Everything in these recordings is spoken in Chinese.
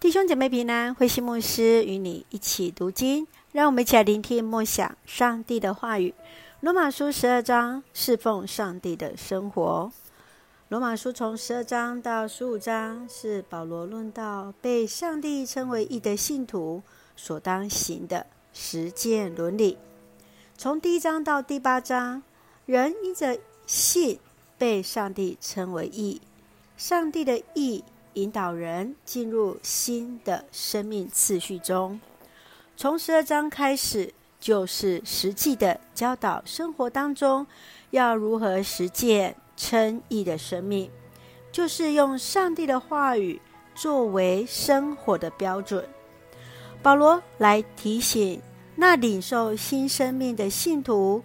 弟兄姐妹平安，慧馨牧师与你一起读经，让我们一起来聆听默想上帝的话语。罗马书十二章，侍奉上帝的生活。罗马书从十二章到十五章是保罗论到被上帝称为义的信徒所当行的实践伦理。从第一章到第八章，人因着信被上帝称为义，上帝的义。引导人进入新的生命次序中。从十二章开始，就是实际的教导生活当中要如何实践称义的生命，就是用上帝的话语作为生活的标准。保罗来提醒那领受新生命的信徒，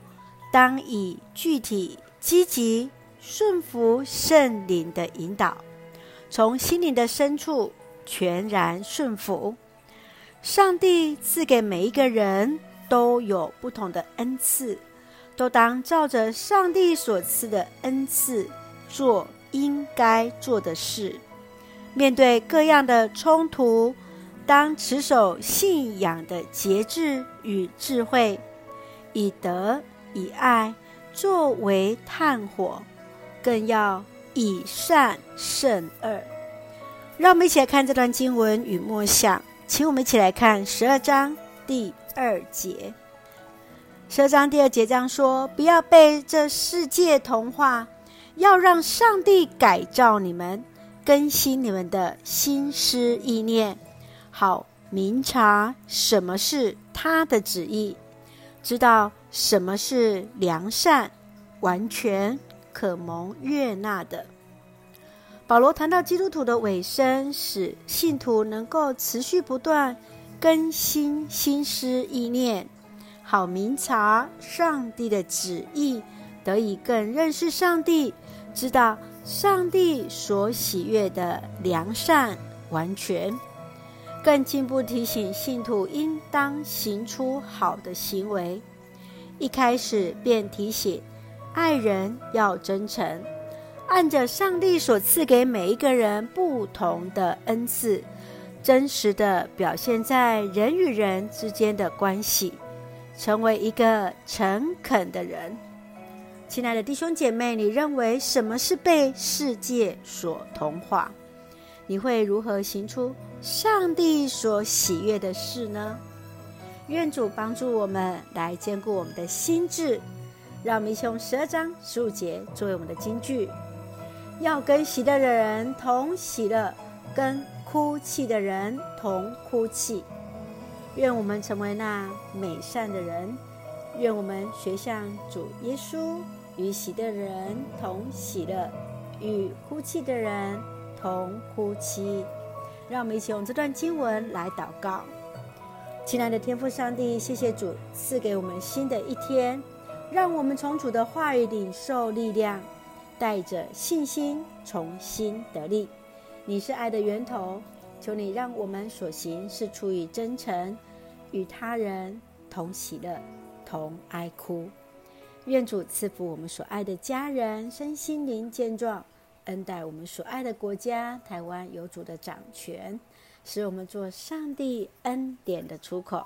当以具体、积极、顺服圣灵的引导。从心灵的深处全然顺服，上帝赐给每一个人都有不同的恩赐，都当照着上帝所赐的恩赐做应该做的事。面对各样的冲突，当持守信仰的节制与智慧，以德以爱作为炭火，更要。以善胜恶，让我们一起来看这段经文与默想。请我们一起来看十二章第二节。十二章第二节这样说：“不要被这世界同化，要让上帝改造你们，更新你们的心思意念，好明察什么是他的旨意，知道什么是良善、完全。”可蒙悦纳的。保罗谈到基督徒的尾声，使信徒能够持续不断更新心思意念，好明察上帝的旨意，得以更认识上帝，知道上帝所喜悦的良善完全，更进一步提醒信徒应当行出好的行为。一开始便提醒。爱人要真诚，按着上帝所赐给每一个人不同的恩赐，真实的表现在人与人之间的关系，成为一个诚恳的人。亲爱的弟兄姐妹，你认为什么是被世界所同化？你会如何行出上帝所喜悦的事呢？愿主帮助我们来坚固我们的心智。让我们一起用十二章十五节作为我们的金句，要跟喜乐的人同喜乐，跟哭泣的人同哭泣。愿我们成为那美善的人，愿我们学像主耶稣，与喜乐的人同喜乐，与哭泣的人同哭泣。让我们一起用这段经文来祷告。亲爱的天父上帝，谢谢主赐给我们新的一天。让我们从主的话语领受力量，带着信心重新得力。你是爱的源头，求你让我们所行是出于真诚，与他人同喜乐，同哀哭。愿主赐福我们所爱的家人身心灵健壮，恩待我们所爱的国家台湾有主的掌权，使我们做上帝恩典的出口。